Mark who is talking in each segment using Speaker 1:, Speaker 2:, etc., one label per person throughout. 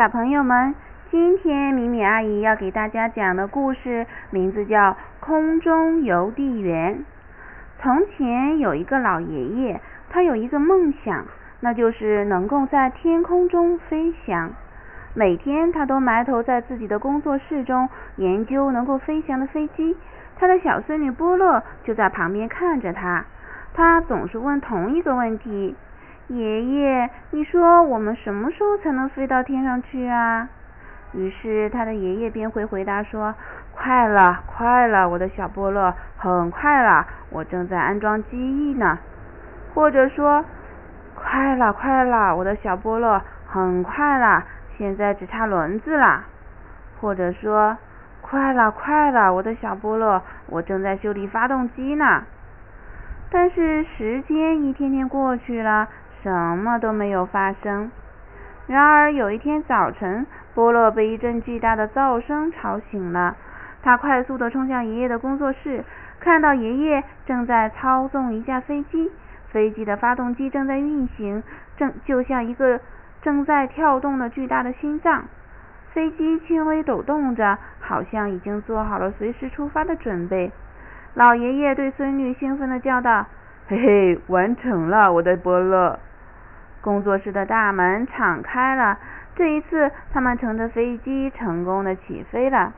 Speaker 1: 小朋友们，今天米米阿姨要给大家讲的故事名字叫《空中邮递员》。从前有一个老爷爷，他有一个梦想，那就是能够在天空中飞翔。每天他都埋头在自己的工作室中研究能够飞翔的飞机。他的小孙女波乐就在旁边看着他，他总是问同一个问题。爷爷，你说我们什么时候才能飞到天上去啊？于是他的爷爷便会回答说：“快了，快了，我的小波乐，很快了，我正在安装机翼呢。”或者说：“快了，快了，我的小波乐，很快了，现在只差轮子了。”或者说：“快了，快了，我的小波乐，我正在修理发动机呢。”但是时间一天天过去了。什么都没有发生。然而有一天早晨，波乐被一阵巨大的噪声吵醒了。他快速地冲向爷爷的工作室，看到爷爷正在操纵一架飞机，飞机的发动机正在运行，正就像一个正在跳动的巨大的心脏。飞机轻微抖动着，好像已经做好了随时出发的准备。老爷爷对孙女兴奋地叫道：“嘿嘿，完成了，我的波乐！”工作室的大门敞开了，这一次他们乘着飞机成功的起飞了。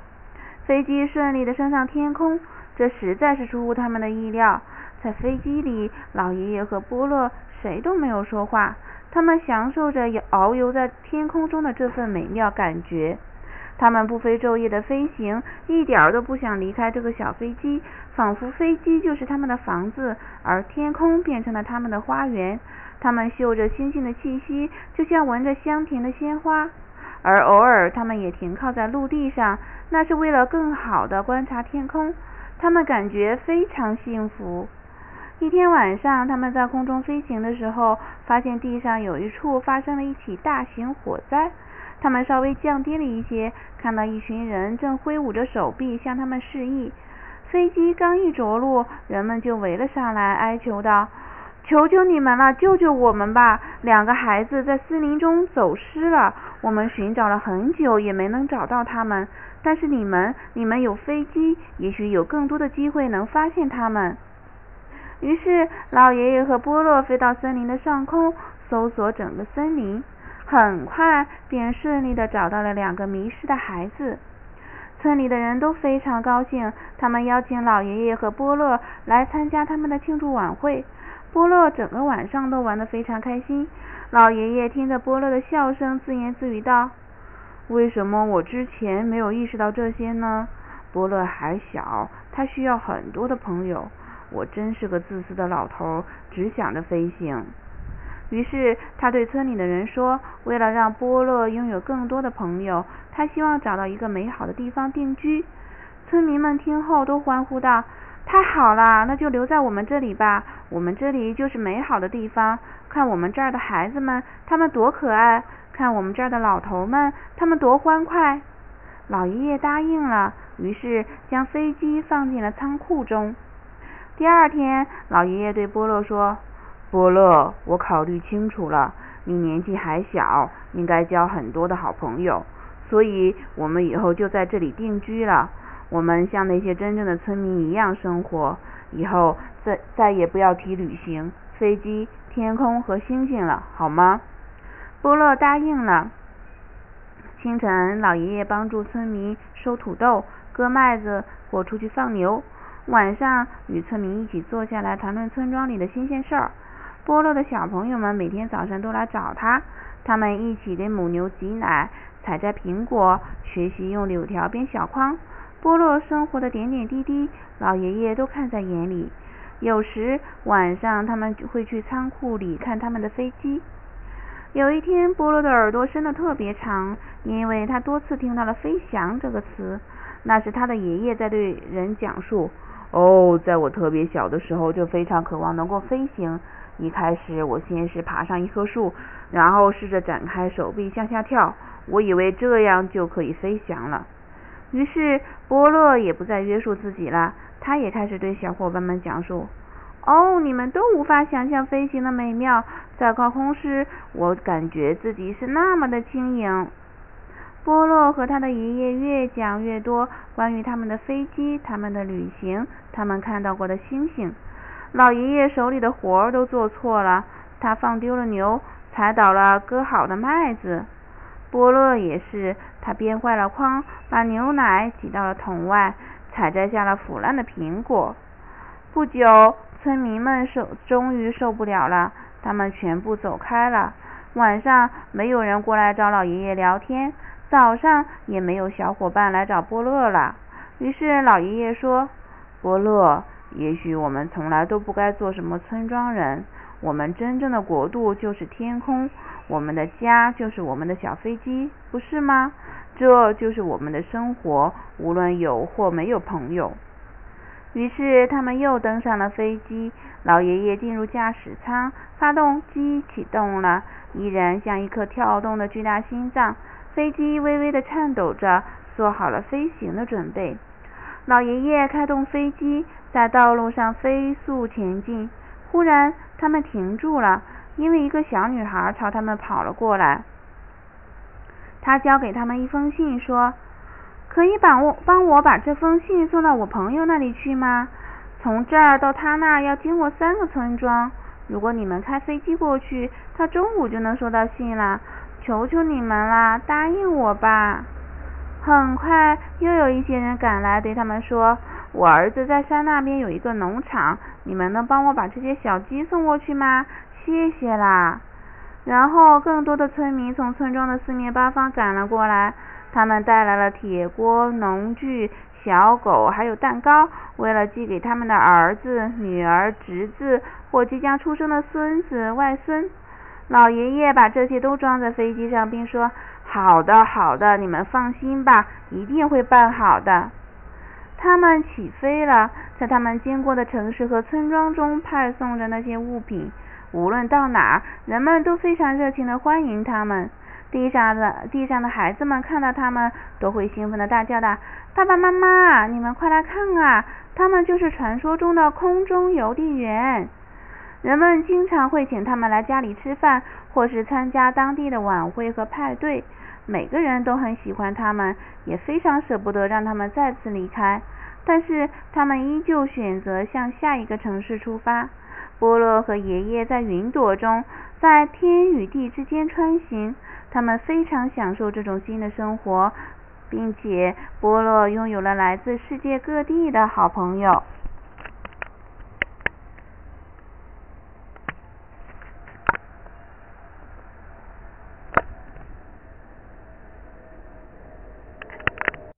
Speaker 1: 飞机顺利的升上天空，这实在是出乎他们的意料。在飞机里，老爷爷和波洛谁都没有说话，他们享受着遨游在天空中的这份美妙感觉。他们不飞昼夜的飞行，一点都不想离开这个小飞机，仿佛飞机就是他们的房子，而天空变成了他们的花园。他们嗅着星星的气息，就像闻着香甜的鲜花。而偶尔，他们也停靠在陆地上，那是为了更好的观察天空。他们感觉非常幸福。一天晚上，他们在空中飞行的时候，发现地上有一处发生了一起大型火灾。他们稍微降低了一些，看到一群人正挥舞着手臂向他们示意。飞机刚一着陆，人们就围了上来，哀求道。求求你们了，救救我们吧！两个孩子在森林中走失了，我们寻找了很久也没能找到他们。但是你们，你们有飞机，也许有更多的机会能发现他们。于是，老爷爷和波洛飞到森林的上空，搜索整个森林，很快便顺利的找到了两个迷失的孩子。村里的人都非常高兴，他们邀请老爷爷和波洛来参加他们的庆祝晚会。波乐整个晚上都玩得非常开心。老爷爷听着波乐的笑声，自言自语道：“为什么我之前没有意识到这些呢？波乐还小，他需要很多的朋友。我真是个自私的老头，只想着飞行。”于是他对村里的人说：“为了让波乐拥有更多的朋友，他希望找到一个美好的地方定居。”村民们听后都欢呼道。太好了，那就留在我们这里吧。我们这里就是美好的地方。看我们这儿的孩子们，他们多可爱；看我们这儿的老头们，他们多欢快。老爷爷答应了，于是将飞机放进了仓库中。第二天，老爷爷对波乐说：“波乐，我考虑清楚了，你年纪还小，应该交很多的好朋友，所以我们以后就在这里定居了。”我们像那些真正的村民一样生活，以后再再也不要提旅行、飞机、天空和星星了，好吗？波洛答应了。清晨，老爷爷帮助村民收土豆、割麦子或出去放牛；晚上，与村民一起坐下来谈论村庄里的新鲜事儿。波洛的小朋友们每天早上都来找他，他们一起给母牛挤奶、采摘苹果、学习用柳条编小筐。波洛生活的点点滴滴，老爷爷都看在眼里。有时晚上，他们会去仓库里看他们的飞机。有一天，波洛的耳朵伸得特别长，因为他多次听到了“飞翔”这个词。那是他的爷爷在对人讲述：“哦，在我特别小的时候，就非常渴望能够飞行。一开始，我先是爬上一棵树，然后试着展开手臂向下跳。我以为这样就可以飞翔了。”于是波洛也不再约束自己了，他也开始对小伙伴们讲述：“哦，你们都无法想象飞行的美妙，在高空时，我感觉自己是那么的轻盈。”波洛和他的爷爷越讲越多关于他们的飞机、他们的旅行、他们看到过的星星。老爷爷手里的活儿都做错了，他放丢了牛，踩倒了割好的麦子。波洛也是，他编坏了筐，把牛奶挤到了桶外，采摘下了腐烂的苹果。不久，村民们受终于受不了了，他们全部走开了。晚上，没有人过来找老爷爷聊天。早上也没有小伙伴来找波乐了。于是老爷爷说：“波乐，也许我们从来都不该做什么村庄人。我们真正的国度就是天空，我们的家就是我们的小飞机，不是吗？这就是我们的生活，无论有或没有朋友。”于是他们又登上了飞机。老爷爷进入驾驶舱，发动机启动了，依然像一颗跳动的巨大心脏。飞机微微的颤抖着，做好了飞行的准备。老爷爷开动飞机，在道路上飞速前进。忽然，他们停住了，因为一个小女孩朝他们跑了过来。她交给他们一封信，说：“可以帮我帮我把这封信送到我朋友那里去吗？从这儿到他那儿要经过三个村庄。如果你们开飞机过去，他中午就能收到信了。”求求你们啦，答应我吧！很快又有一些人赶来，对他们说：“我儿子在山那边有一个农场，你们能帮我把这些小鸡送过去吗？谢谢啦！”然后更多的村民从村庄的四面八方赶了过来，他们带来了铁锅、农具、小狗，还有蛋糕，为了寄给他们的儿子、女儿、侄子或即将出生的孙子、外孙。老爷爷把这些都装在飞机上，并说：“好的，好的，你们放心吧，一定会办好的。”他们起飞了，在他们经过的城市和村庄中派送着那些物品。无论到哪儿，人们都非常热情地欢迎他们。地上的地上的孩子们看到他们，都会兴奋地大叫道：“爸爸妈妈，你们快来看啊！他们就是传说中的空中邮递员。”人们经常会请他们来家里吃饭，或是参加当地的晚会和派对。每个人都很喜欢他们，也非常舍不得让他们再次离开。但是他们依旧选择向下一个城市出发。波洛和爷爷在云朵中，在天与地之间穿行。他们非常享受这种新的生活，并且波洛拥有了来自世界各地的好朋友。